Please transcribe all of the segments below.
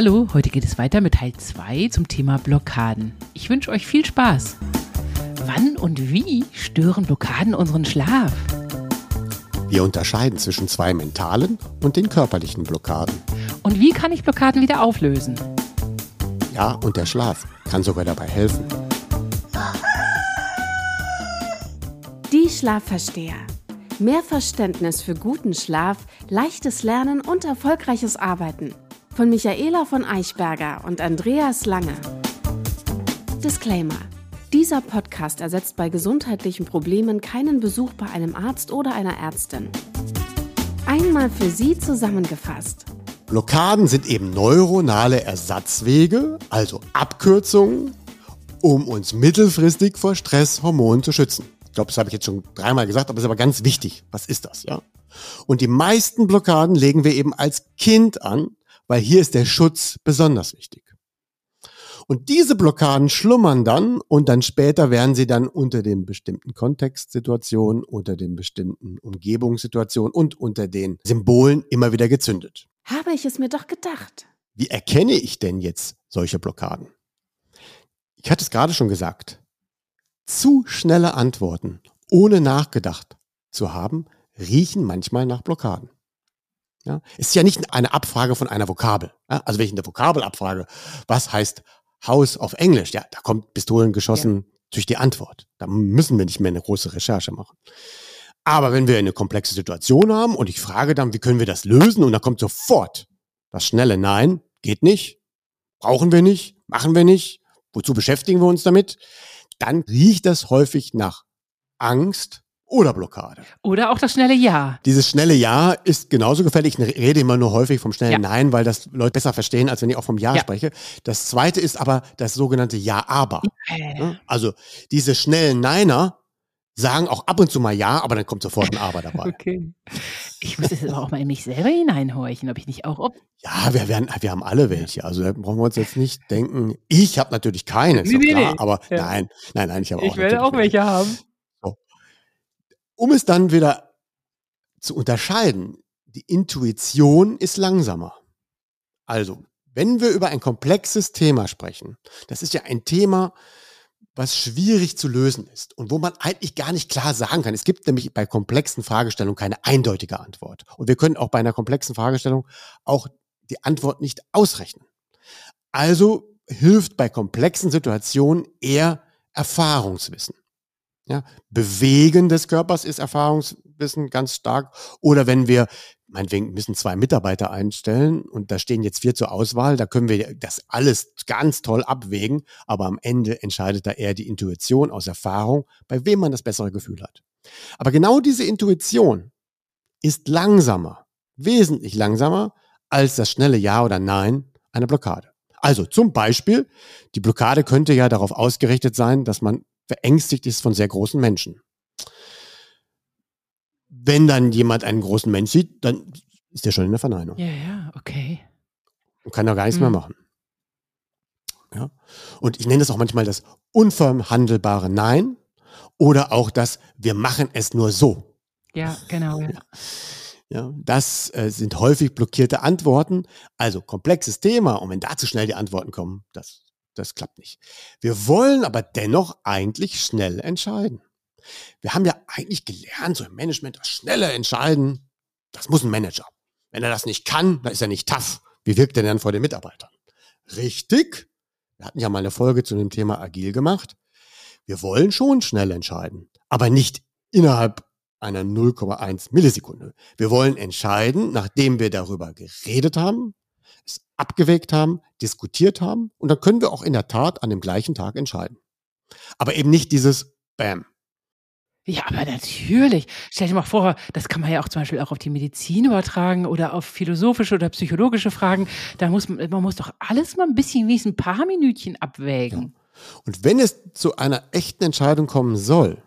Hallo, heute geht es weiter mit Teil 2 zum Thema Blockaden. Ich wünsche euch viel Spaß. Wann und wie stören Blockaden unseren Schlaf? Wir unterscheiden zwischen zwei mentalen und den körperlichen Blockaden. Und wie kann ich Blockaden wieder auflösen? Ja, und der Schlaf kann sogar dabei helfen. Die Schlafversteher. Mehr Verständnis für guten Schlaf, leichtes Lernen und erfolgreiches Arbeiten. Von Michaela von Eichberger und Andreas Lange. Disclaimer. Dieser Podcast ersetzt bei gesundheitlichen Problemen keinen Besuch bei einem Arzt oder einer Ärztin. Einmal für Sie zusammengefasst. Blockaden sind eben neuronale Ersatzwege, also Abkürzungen, um uns mittelfristig vor Stresshormonen zu schützen. Ich glaube, das habe ich jetzt schon dreimal gesagt, aber es ist aber ganz wichtig. Was ist das, ja? Und die meisten Blockaden legen wir eben als Kind an, weil hier ist der Schutz besonders wichtig. Und diese Blockaden schlummern dann und dann später werden sie dann unter den bestimmten Kontextsituationen, unter den bestimmten Umgebungssituationen und unter den Symbolen immer wieder gezündet. Habe ich es mir doch gedacht. Wie erkenne ich denn jetzt solche Blockaden? Ich hatte es gerade schon gesagt. Zu schnelle Antworten, ohne nachgedacht zu haben, riechen manchmal nach Blockaden. Ja, es ist ja nicht eine Abfrage von einer Vokabel. Ja, also wenn ich eine Vokabel abfrage, was heißt Haus auf Englisch? Ja, da kommt Pistolen geschossen ja. durch die Antwort. Da müssen wir nicht mehr eine große Recherche machen. Aber wenn wir eine komplexe Situation haben und ich frage dann, wie können wir das lösen? Und da kommt sofort das schnelle Nein, geht nicht, brauchen wir nicht, machen wir nicht, wozu beschäftigen wir uns damit? Dann riecht das häufig nach Angst, oder Blockade. Oder auch das schnelle Ja. Dieses schnelle Ja ist genauso gefährlich. Ich rede immer nur häufig vom schnellen ja. Nein, weil das Leute besser verstehen, als wenn ich auch vom Ja, ja. spreche. Das zweite ist aber das sogenannte Ja-Aber. Okay. Also diese schnellen Neiner sagen auch ab und zu mal Ja, aber dann kommt sofort ein Aber dabei. okay. Ich muss jetzt aber auch mal in mich selber hineinhorchen, ob ich nicht auch. Ob ja, wir, werden, wir haben alle welche. Also da brauchen wir uns jetzt nicht denken. Ich habe natürlich keine, nee, nee, klar, nee. aber ja. nein, nein, nein, ich habe auch. Ich werde auch welche haben. Um es dann wieder zu unterscheiden, die Intuition ist langsamer. Also, wenn wir über ein komplexes Thema sprechen, das ist ja ein Thema, was schwierig zu lösen ist und wo man eigentlich gar nicht klar sagen kann. Es gibt nämlich bei komplexen Fragestellungen keine eindeutige Antwort. Und wir können auch bei einer komplexen Fragestellung auch die Antwort nicht ausrechnen. Also hilft bei komplexen Situationen eher Erfahrungswissen. Ja, Bewegen des Körpers ist Erfahrungswissen ganz stark. Oder wenn wir, meinetwegen müssen zwei Mitarbeiter einstellen und da stehen jetzt vier zur Auswahl, da können wir das alles ganz toll abwägen, aber am Ende entscheidet da eher die Intuition aus Erfahrung, bei wem man das bessere Gefühl hat. Aber genau diese Intuition ist langsamer, wesentlich langsamer als das schnelle Ja oder Nein einer Blockade. Also zum Beispiel, die Blockade könnte ja darauf ausgerichtet sein, dass man verängstigt ist von sehr großen Menschen. Wenn dann jemand einen großen Mensch sieht, dann ist der schon in der Verneinung. Ja, ja, okay. Und kann da gar nichts mhm. mehr machen. Ja? Und ich nenne das auch manchmal das unverhandelbare Nein oder auch das Wir machen es nur so. Ja, genau. Ja. Ja, das äh, sind häufig blockierte Antworten. Also komplexes Thema und wenn da zu schnell die Antworten kommen, das das klappt nicht. Wir wollen aber dennoch eigentlich schnell entscheiden. Wir haben ja eigentlich gelernt, so im Management, das schnelle Entscheiden, das muss ein Manager. Wenn er das nicht kann, dann ist er nicht tough. Wie wirkt er denn vor den Mitarbeitern? Richtig. Wir hatten ja mal eine Folge zu dem Thema agil gemacht. Wir wollen schon schnell entscheiden, aber nicht innerhalb einer 0,1 Millisekunde. Wir wollen entscheiden, nachdem wir darüber geredet haben, es abgewägt haben, diskutiert haben und dann können wir auch in der Tat an dem gleichen Tag entscheiden. Aber eben nicht dieses Bam. Ja, aber natürlich. Stell dir mal vor, das kann man ja auch zum Beispiel auch auf die Medizin übertragen oder auf philosophische oder psychologische Fragen. Da muss man, man muss doch alles mal ein bisschen, wie ein paar Minütchen abwägen. Ja. Und wenn es zu einer echten Entscheidung kommen soll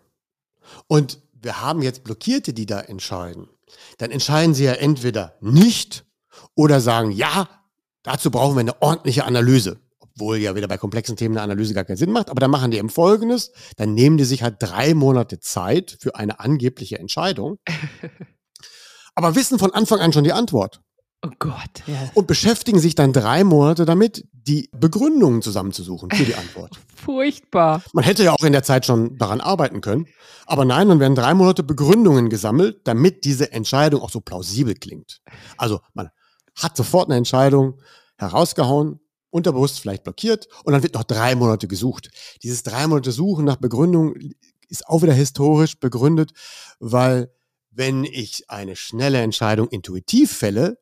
und wir haben jetzt Blockierte, die da entscheiden, dann entscheiden sie ja entweder nicht oder sagen, ja, Dazu brauchen wir eine ordentliche Analyse. Obwohl ja wieder bei komplexen Themen eine Analyse gar keinen Sinn macht. Aber dann machen die eben Folgendes. Dann nehmen die sich halt drei Monate Zeit für eine angebliche Entscheidung. aber wissen von Anfang an schon die Antwort. Oh Gott. Ja. Und beschäftigen sich dann drei Monate damit, die Begründungen zusammenzusuchen für die Antwort. Furchtbar. Man hätte ja auch in der Zeit schon daran arbeiten können. Aber nein, dann werden drei Monate Begründungen gesammelt, damit diese Entscheidung auch so plausibel klingt. Also man hat sofort eine Entscheidung herausgehauen, unterbewusst vielleicht blockiert und dann wird noch drei Monate gesucht. Dieses drei Monate Suchen nach Begründung ist auch wieder historisch begründet, weil wenn ich eine schnelle Entscheidung intuitiv fälle,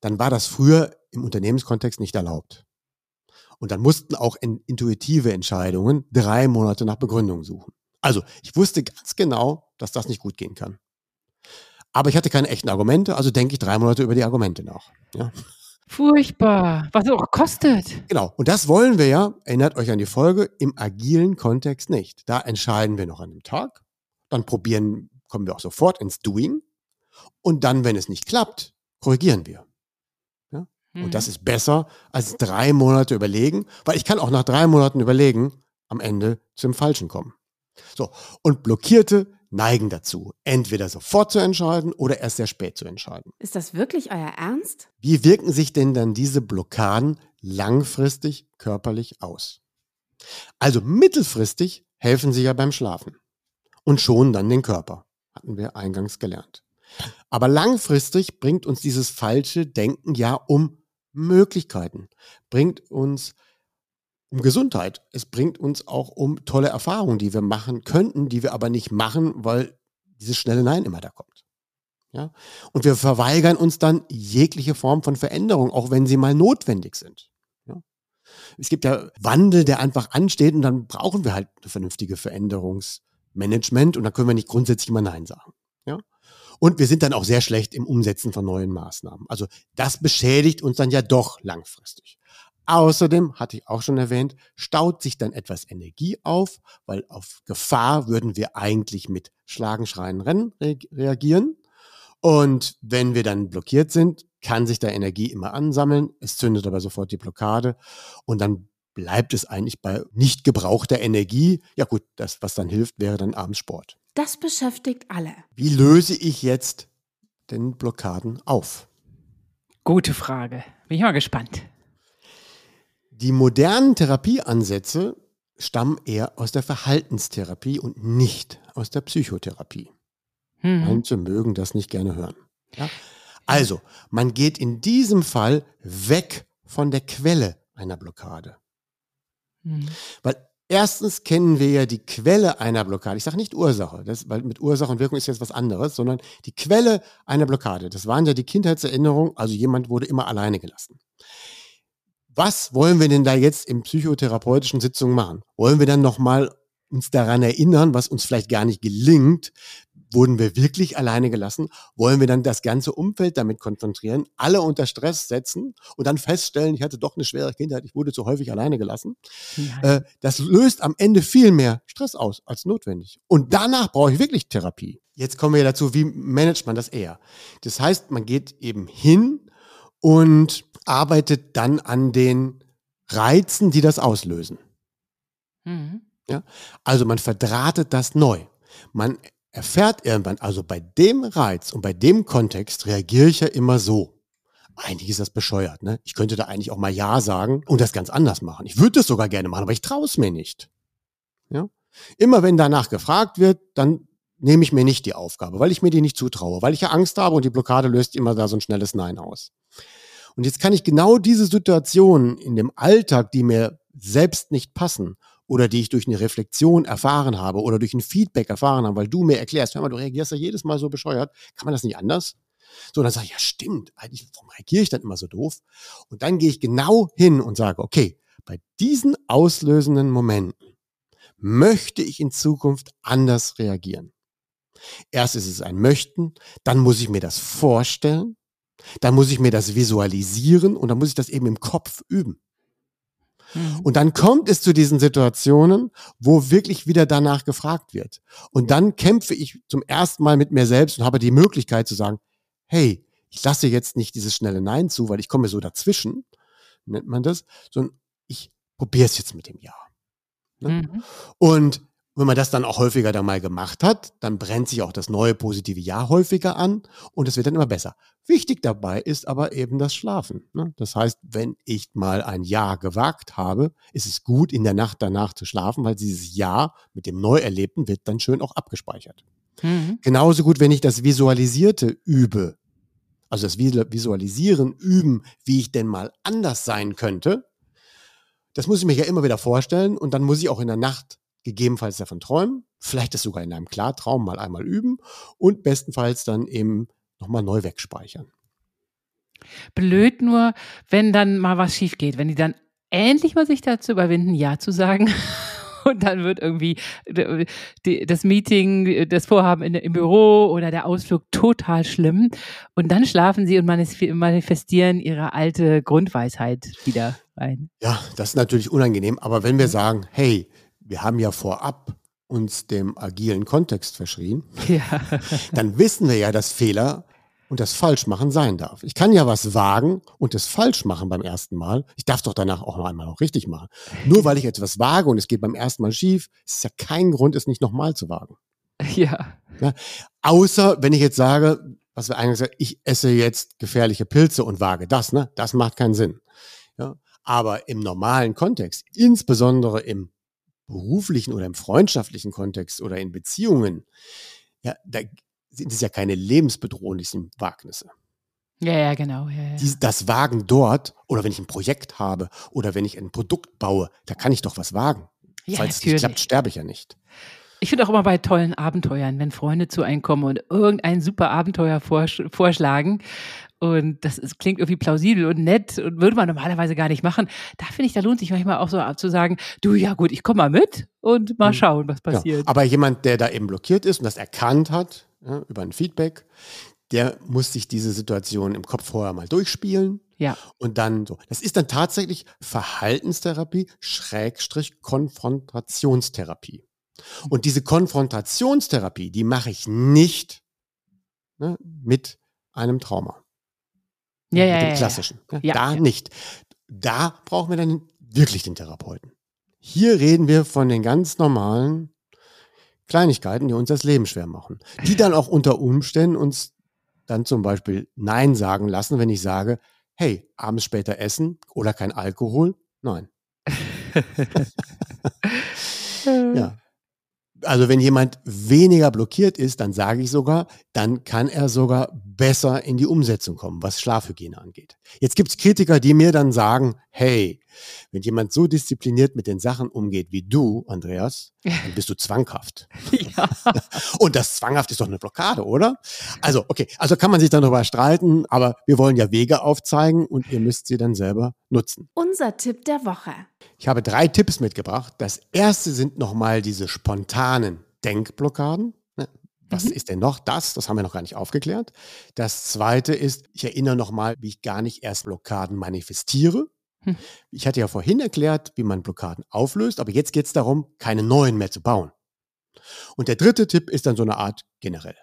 dann war das früher im Unternehmenskontext nicht erlaubt. Und dann mussten auch intuitive Entscheidungen drei Monate nach Begründung suchen. Also ich wusste ganz genau, dass das nicht gut gehen kann. Aber ich hatte keine echten Argumente, also denke ich drei Monate über die Argumente nach. Ja. Furchtbar, was auch kostet. Genau, und das wollen wir ja, erinnert euch an die Folge, im agilen Kontext nicht. Da entscheiden wir noch an dem Tag, dann probieren, kommen wir auch sofort ins Doing und dann, wenn es nicht klappt, korrigieren wir. Ja? Mhm. Und das ist besser als drei Monate überlegen, weil ich kann auch nach drei Monaten überlegen, am Ende zum Falschen kommen. So, und Blockierte neigen dazu, entweder sofort zu entscheiden oder erst sehr spät zu entscheiden. Ist das wirklich euer Ernst? Wie wirken sich denn dann diese Blockaden langfristig körperlich aus? Also mittelfristig helfen sie ja beim Schlafen und schonen dann den Körper, hatten wir eingangs gelernt. Aber langfristig bringt uns dieses falsche Denken ja um Möglichkeiten, bringt uns um Gesundheit. Es bringt uns auch um tolle Erfahrungen, die wir machen könnten, die wir aber nicht machen, weil dieses schnelle Nein immer da kommt. Ja? Und wir verweigern uns dann jegliche Form von Veränderung, auch wenn sie mal notwendig sind. Ja? Es gibt ja Wandel, der einfach ansteht und dann brauchen wir halt eine vernünftige Veränderungsmanagement und da können wir nicht grundsätzlich immer Nein sagen. Ja? Und wir sind dann auch sehr schlecht im Umsetzen von neuen Maßnahmen. Also das beschädigt uns dann ja doch langfristig. Außerdem, hatte ich auch schon erwähnt, staut sich dann etwas Energie auf, weil auf Gefahr würden wir eigentlich mit Schlagen, Schreien, Rennen re reagieren. Und wenn wir dann blockiert sind, kann sich da Energie immer ansammeln. Es zündet aber sofort die Blockade und dann bleibt es eigentlich bei nicht gebrauchter Energie. Ja gut, das, was dann hilft, wäre dann abends Sport. Das beschäftigt alle. Wie löse ich jetzt den Blockaden auf? Gute Frage. Bin ich mal gespannt. Die modernen Therapieansätze stammen eher aus der Verhaltenstherapie und nicht aus der Psychotherapie. Mhm. Manche mögen das nicht gerne hören. Ja? Also, man geht in diesem Fall weg von der Quelle einer Blockade. Mhm. Weil erstens kennen wir ja die Quelle einer Blockade. Ich sage nicht Ursache, das, weil mit Ursache und Wirkung ist jetzt was anderes, sondern die Quelle einer Blockade. Das waren ja die Kindheitserinnerungen, also jemand wurde immer alleine gelassen was wollen wir denn da jetzt in psychotherapeutischen Sitzungen machen? Wollen wir dann nochmal uns daran erinnern, was uns vielleicht gar nicht gelingt? Wurden wir wirklich alleine gelassen? Wollen wir dann das ganze Umfeld damit konzentrieren, alle unter Stress setzen und dann feststellen, ich hatte doch eine schwere Kindheit, ich wurde zu häufig alleine gelassen? Ja. Äh, das löst am Ende viel mehr Stress aus als notwendig. Und danach brauche ich wirklich Therapie. Jetzt kommen wir dazu, wie managt man das eher? Das heißt, man geht eben hin und arbeitet dann an den Reizen, die das auslösen. Mhm. Ja? Also man verdrahtet das neu. Man erfährt irgendwann, also bei dem Reiz und bei dem Kontext reagiere ich ja immer so. Eigentlich ist das bescheuert, ne? Ich könnte da eigentlich auch mal Ja sagen und das ganz anders machen. Ich würde das sogar gerne machen, aber ich traue es mir nicht. Ja? Immer wenn danach gefragt wird, dann nehme ich mir nicht die Aufgabe, weil ich mir die nicht zutraue, weil ich ja Angst habe und die Blockade löst immer da so ein schnelles Nein aus. Und jetzt kann ich genau diese Situationen in dem Alltag, die mir selbst nicht passen oder die ich durch eine Reflexion erfahren habe oder durch ein Feedback erfahren habe, weil du mir erklärst, hör mal, du reagierst ja jedes Mal so bescheuert, kann man das nicht anders? So, dann sage ich, ja stimmt, eigentlich, warum reagiere ich dann immer so doof? Und dann gehe ich genau hin und sage, okay, bei diesen auslösenden Momenten möchte ich in Zukunft anders reagieren. Erst ist es ein Möchten, dann muss ich mir das vorstellen, dann muss ich mir das visualisieren und dann muss ich das eben im Kopf üben. Mhm. Und dann kommt es zu diesen Situationen, wo wirklich wieder danach gefragt wird. Und dann kämpfe ich zum ersten Mal mit mir selbst und habe die Möglichkeit zu sagen, hey, ich lasse jetzt nicht dieses schnelle Nein zu, weil ich komme so dazwischen, nennt man das, sondern ich probiere es jetzt mit dem Ja. Ne? Mhm. Und wenn man das dann auch häufiger dann mal gemacht hat, dann brennt sich auch das neue positive Jahr häufiger an und es wird dann immer besser. Wichtig dabei ist aber eben das Schlafen. Ne? Das heißt, wenn ich mal ein Jahr gewagt habe, ist es gut, in der Nacht danach zu schlafen, weil dieses Jahr mit dem Neuerlebten wird dann schön auch abgespeichert. Mhm. Genauso gut, wenn ich das Visualisierte übe, also das Visualisieren üben, wie ich denn mal anders sein könnte, das muss ich mir ja immer wieder vorstellen und dann muss ich auch in der Nacht gegebenenfalls davon träumen, vielleicht das sogar in einem Klartraum mal einmal üben und bestenfalls dann eben nochmal neu wegspeichern. Blöd nur, wenn dann mal was schief geht, wenn die dann endlich mal sich dazu überwinden, Ja zu sagen. Und dann wird irgendwie das Meeting, das Vorhaben im Büro oder der Ausflug total schlimm. Und dann schlafen sie und manifestieren ihre alte Grundweisheit wieder rein. Ja, das ist natürlich unangenehm. Aber wenn wir sagen, hey, wir haben ja vorab uns dem agilen Kontext verschrien, ja. dann wissen wir ja, dass Fehler und das Falschmachen sein darf. Ich kann ja was wagen und das falsch machen beim ersten Mal. Ich darf doch danach auch noch einmal noch richtig machen. Nur weil ich etwas wage und es geht beim ersten Mal schief, ist es ja kein Grund, es nicht nochmal zu wagen. Ja. ja. Außer wenn ich jetzt sage, was wir eigentlich sagen, ich esse jetzt gefährliche Pilze und wage das, ne? Das macht keinen Sinn. Ja. Aber im normalen Kontext, insbesondere im beruflichen oder im freundschaftlichen Kontext oder in Beziehungen, ja, da sind es ja keine lebensbedrohlichen Wagnisse. Ja, ja, genau. Ja, ja. Die, das Wagen dort, oder wenn ich ein Projekt habe, oder wenn ich ein Produkt baue, da kann ich doch was wagen. Ja, Falls natürlich. es nicht klappt, sterbe ich ja nicht. Ich finde auch immer bei tollen Abenteuern, wenn Freunde zu einem kommen und irgendein super Abenteuer vorsch vorschlagen und das ist, klingt irgendwie plausibel und nett und würde man normalerweise gar nicht machen. Da finde ich, da lohnt sich manchmal auch so zu sagen, du, ja gut, ich komme mal mit und mal hm. schauen, was passiert. Ja, aber jemand, der da eben blockiert ist und das erkannt hat, ja, über ein Feedback, der muss sich diese Situation im Kopf vorher mal durchspielen. Ja. Und dann so. Das ist dann tatsächlich Verhaltenstherapie, Schrägstrich Konfrontationstherapie. Und diese Konfrontationstherapie, die mache ich nicht ne, mit einem Trauma. Ja, ja, mit dem klassischen. Ja, ja, da nicht. Da brauchen wir dann wirklich den Therapeuten. Hier reden wir von den ganz normalen Kleinigkeiten, die uns das Leben schwer machen. Die dann auch unter Umständen uns dann zum Beispiel Nein sagen lassen, wenn ich sage, hey, abends später essen oder kein Alkohol? Nein. ja. Also wenn jemand weniger blockiert ist, dann sage ich sogar, dann kann er sogar besser in die Umsetzung kommen, was Schlafhygiene angeht. Jetzt gibt es Kritiker, die mir dann sagen, hey, wenn jemand so diszipliniert mit den Sachen umgeht wie du, Andreas, dann bist du zwanghaft. Ja. Und das zwanghaft ist doch eine Blockade, oder? Also, okay, also kann man sich dann darüber streiten, aber wir wollen ja Wege aufzeigen und ihr müsst sie dann selber nutzen. Unser Tipp der Woche. Ich habe drei Tipps mitgebracht. Das erste sind nochmal diese spontanen Denkblockaden. Ne? Was mhm. ist denn noch das? Das haben wir noch gar nicht aufgeklärt. Das zweite ist, ich erinnere nochmal, wie ich gar nicht erst Blockaden manifestiere. Hm. Ich hatte ja vorhin erklärt, wie man Blockaden auflöst, aber jetzt geht es darum, keine neuen mehr zu bauen. Und der dritte Tipp ist dann so eine Art generell.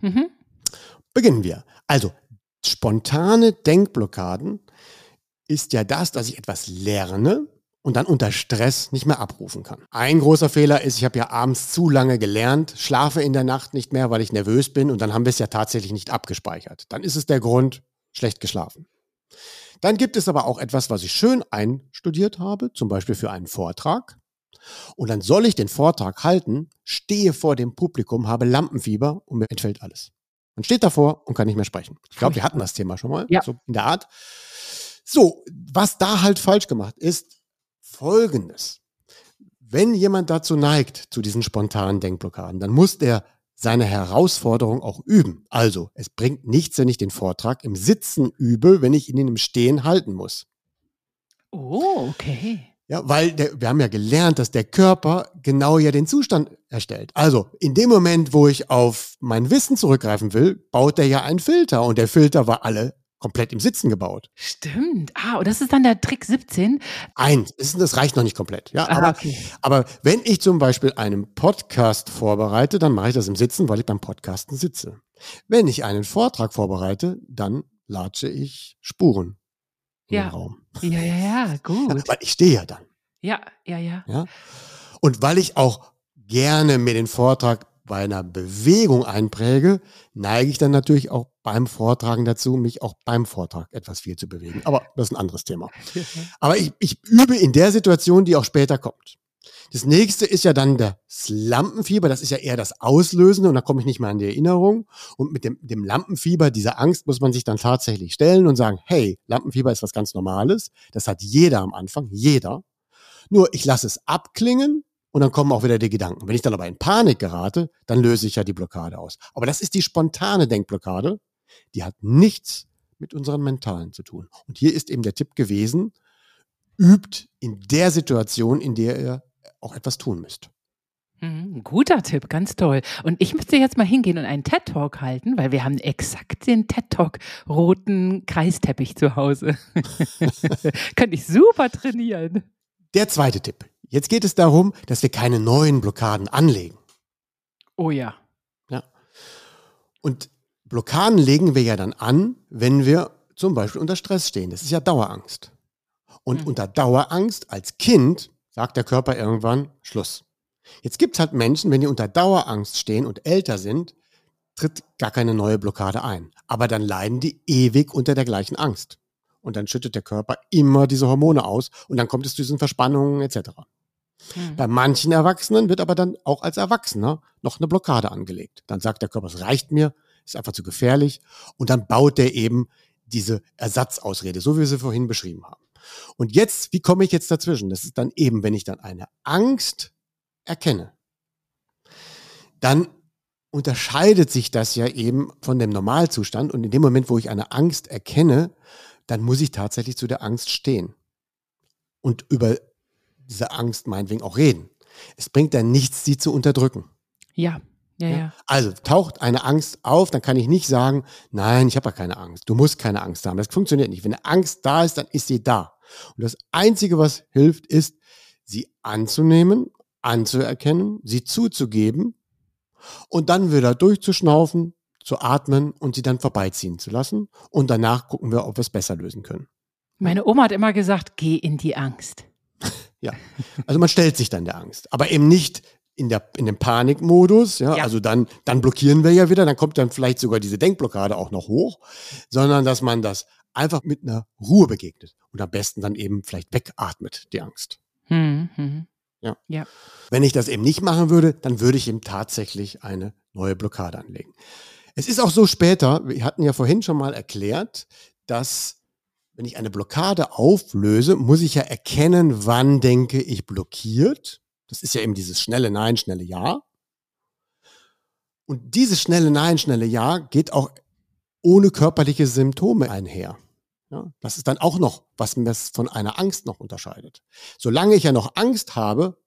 Mhm. Beginnen wir. Also, spontane Denkblockaden ist ja das, dass ich etwas lerne und dann unter Stress nicht mehr abrufen kann. Ein großer Fehler ist, ich habe ja abends zu lange gelernt, schlafe in der Nacht nicht mehr, weil ich nervös bin und dann haben wir es ja tatsächlich nicht abgespeichert. Dann ist es der Grund, schlecht geschlafen. Dann gibt es aber auch etwas, was ich schön einstudiert habe, zum Beispiel für einen Vortrag. Und dann soll ich den Vortrag halten, stehe vor dem Publikum, habe Lampenfieber und mir entfällt alles. Man steht davor und kann nicht mehr sprechen. Ich glaube, wir hatten das Thema schon mal, ja. so in der Art. So, was da halt falsch gemacht ist, folgendes. Wenn jemand dazu neigt, zu diesen spontanen Denkblockaden, dann muss der seine Herausforderung auch üben. Also, es bringt nichts, wenn ich den Vortrag im Sitzen übe, wenn ich ihn im Stehen halten muss. Oh, okay. Ja, weil der, wir haben ja gelernt, dass der Körper genau ja den Zustand erstellt. Also in dem Moment, wo ich auf mein Wissen zurückgreifen will, baut er ja einen Filter und der Filter war alle komplett im Sitzen gebaut. Stimmt. Ah, und das ist dann der Trick 17? Eins, das reicht noch nicht komplett. Ja, Aha, aber, okay. aber wenn ich zum Beispiel einen Podcast vorbereite, dann mache ich das im Sitzen, weil ich beim Podcasten sitze. Wenn ich einen Vortrag vorbereite, dann latsche ich Spuren ja. im Raum. Ja, ja, ja, gut. Ja, weil ich stehe ja dann. Ja, ja, ja. ja? Und weil ich auch gerne mir den Vortrag bei einer Bewegung einpräge, neige ich dann natürlich auch beim Vortragen dazu, mich auch beim Vortrag etwas viel zu bewegen. Aber das ist ein anderes Thema. Aber ich, ich übe in der Situation, die auch später kommt. Das nächste ist ja dann das Lampenfieber. Das ist ja eher das Auslösende und da komme ich nicht mehr an die Erinnerung. Und mit dem, dem Lampenfieber, dieser Angst, muss man sich dann tatsächlich stellen und sagen, hey, Lampenfieber ist was ganz Normales. Das hat jeder am Anfang, jeder. Nur ich lasse es abklingen und dann kommen auch wieder die Gedanken. Wenn ich dann aber in Panik gerate, dann löse ich ja die Blockade aus. Aber das ist die spontane Denkblockade. Die hat nichts mit unseren mentalen zu tun. Und hier ist eben der Tipp gewesen, übt in der Situation, in der ihr auch etwas tun müsst. Mhm, guter Tipp, ganz toll. Und ich müsste jetzt mal hingehen und einen TED-Talk halten, weil wir haben exakt den TED-Talk roten Kreisteppich zu Hause. Könnte ich super trainieren. Der zweite Tipp. Jetzt geht es darum, dass wir keine neuen Blockaden anlegen. Oh ja. Ja. Und Blockaden legen wir ja dann an, wenn wir zum Beispiel unter Stress stehen. Das ist ja Dauerangst. Und mhm. unter Dauerangst als Kind sagt der Körper irgendwann Schluss. Jetzt gibt es halt Menschen, wenn die unter Dauerangst stehen und älter sind, tritt gar keine neue Blockade ein. Aber dann leiden die ewig unter der gleichen Angst. Und dann schüttet der Körper immer diese Hormone aus und dann kommt es zu diesen Verspannungen etc. Mhm. Bei manchen Erwachsenen wird aber dann auch als Erwachsener noch eine Blockade angelegt. Dann sagt der Körper, es reicht mir, ist einfach zu gefährlich. Und dann baut der eben diese Ersatzausrede, so wie wir sie vorhin beschrieben haben. Und jetzt, wie komme ich jetzt dazwischen? Das ist dann eben, wenn ich dann eine Angst erkenne, dann unterscheidet sich das ja eben von dem Normalzustand. Und in dem Moment, wo ich eine Angst erkenne, dann muss ich tatsächlich zu der Angst stehen und über diese Angst meinetwegen auch reden. Es bringt dann nichts, sie zu unterdrücken. Ja, ja, ja. Also taucht eine Angst auf, dann kann ich nicht sagen, nein, ich habe ja keine Angst. Du musst keine Angst haben. Das funktioniert nicht. Wenn eine Angst da ist, dann ist sie da. Und das Einzige, was hilft, ist, sie anzunehmen, anzuerkennen, sie zuzugeben und dann wieder durchzuschnaufen, zu atmen und sie dann vorbeiziehen zu lassen. Und danach gucken wir, ob wir es besser lösen können. Meine Oma hat immer gesagt, geh in die Angst. ja, also man stellt sich dann der Angst, aber eben nicht in, der, in dem Panikmodus, ja, ja, also dann, dann blockieren wir ja wieder, dann kommt dann vielleicht sogar diese Denkblockade auch noch hoch, sondern dass man das einfach mit einer Ruhe begegnet und am besten dann eben vielleicht wegatmet, die Angst. Hm, hm. Ja. ja. Wenn ich das eben nicht machen würde, dann würde ich eben tatsächlich eine neue Blockade anlegen. Es ist auch so später, wir hatten ja vorhin schon mal erklärt, dass wenn ich eine Blockade auflöse, muss ich ja erkennen, wann denke ich blockiert. Das ist ja eben dieses schnelle Nein, schnelle Ja. Und dieses schnelle Nein, schnelle Ja geht auch ohne körperliche Symptome einher. Ja, das ist dann auch noch, was mir von einer Angst noch unterscheidet. Solange ich ja noch Angst habe,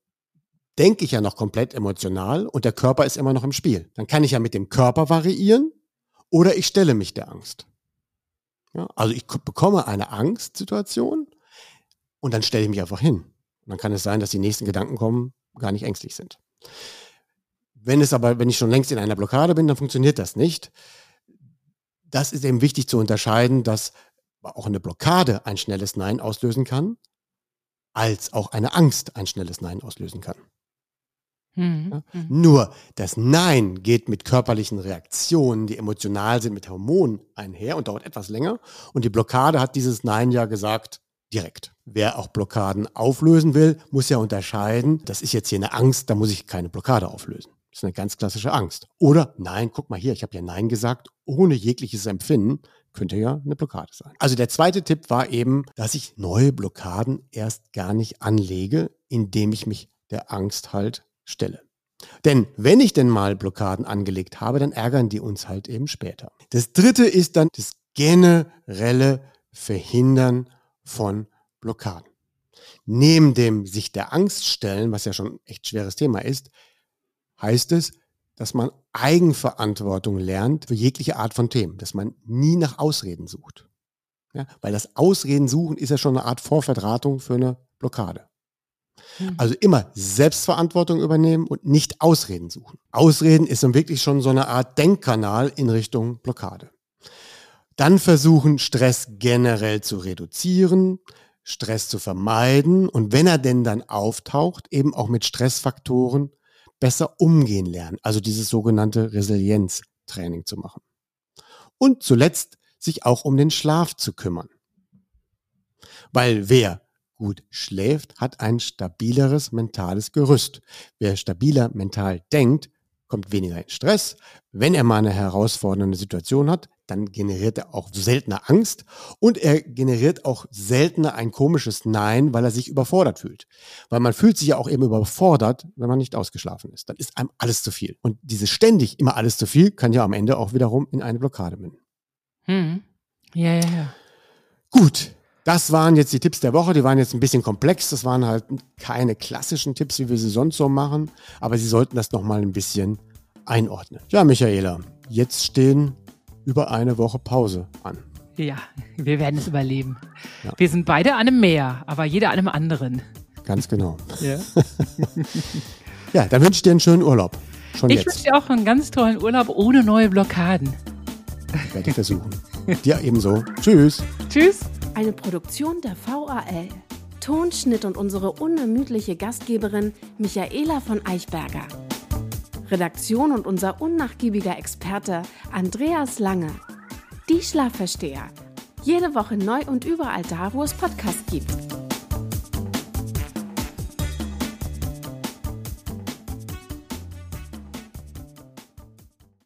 denke ich ja noch komplett emotional und der Körper ist immer noch im Spiel. Dann kann ich ja mit dem Körper variieren oder ich stelle mich der Angst. Ja, also ich bekomme eine Angstsituation und dann stelle ich mich einfach hin. Und dann kann es sein, dass die nächsten Gedanken kommen, gar nicht ängstlich sind. Wenn es aber, wenn ich schon längst in einer Blockade bin, dann funktioniert das nicht. Das ist eben wichtig zu unterscheiden, dass auch eine Blockade ein schnelles Nein auslösen kann, als auch eine Angst ein schnelles Nein auslösen kann. Mhm. Ja? Mhm. Nur das Nein geht mit körperlichen Reaktionen, die emotional sind, mit Hormonen einher und dauert etwas länger. Und die Blockade hat dieses Nein ja gesagt direkt. Wer auch Blockaden auflösen will, muss ja unterscheiden, das ist jetzt hier eine Angst, da muss ich keine Blockade auflösen. Das ist eine ganz klassische Angst. Oder nein, guck mal hier, ich habe ja Nein gesagt, ohne jegliches Empfinden könnte ja eine Blockade sein. Also der zweite Tipp war eben, dass ich neue Blockaden erst gar nicht anlege, indem ich mich der Angst halt stelle. Denn wenn ich denn mal Blockaden angelegt habe, dann ärgern die uns halt eben später. Das dritte ist dann das generelle Verhindern von Blockaden. Neben dem sich der Angst stellen, was ja schon ein echt schweres Thema ist, heißt es, dass man Eigenverantwortung lernt für jegliche Art von Themen, dass man nie nach Ausreden sucht. Ja, weil das Ausreden suchen ist ja schon eine Art Vorverdrahtung für eine Blockade. Hm. Also immer Selbstverantwortung übernehmen und nicht Ausreden suchen. Ausreden ist dann wirklich schon so eine Art Denkkanal in Richtung Blockade. Dann versuchen, Stress generell zu reduzieren, Stress zu vermeiden und wenn er denn dann auftaucht, eben auch mit Stressfaktoren besser umgehen lernen, also dieses sogenannte Resilienztraining zu machen. Und zuletzt sich auch um den Schlaf zu kümmern. Weil wer gut schläft, hat ein stabileres mentales Gerüst. Wer stabiler mental denkt, kommt weniger in Stress. Wenn er mal eine herausfordernde Situation hat, dann generiert er auch seltener Angst und er generiert auch seltener ein komisches Nein, weil er sich überfordert fühlt. Weil man fühlt sich ja auch eben überfordert, wenn man nicht ausgeschlafen ist. Dann ist einem alles zu viel. Und dieses ständig immer alles zu viel kann ja am Ende auch wiederum in eine Blockade münden. Hm. Ja, ja, ja. Gut, das waren jetzt die Tipps der Woche. Die waren jetzt ein bisschen komplex. Das waren halt keine klassischen Tipps, wie wir sie sonst so machen. Aber Sie sollten das nochmal ein bisschen einordnen. Ja, Michaela, jetzt stehen über eine Woche Pause an. Ja, wir werden es überleben. Ja. Wir sind beide an einem Meer, aber jeder an einem anderen. Ganz genau. Ja. Ja, dann wünsche ich dir einen schönen Urlaub. Schon Ich wünsche dir auch einen ganz tollen Urlaub ohne neue Blockaden. Werde ich versuchen. dir ebenso. Tschüss. Tschüss. Eine Produktion der VAL. Tonschnitt und unsere unermüdliche Gastgeberin Michaela von Eichberger. Redaktion und unser unnachgiebiger Experte Andreas Lange. Die Schlafversteher. Jede Woche neu und überall da, wo es Podcasts gibt.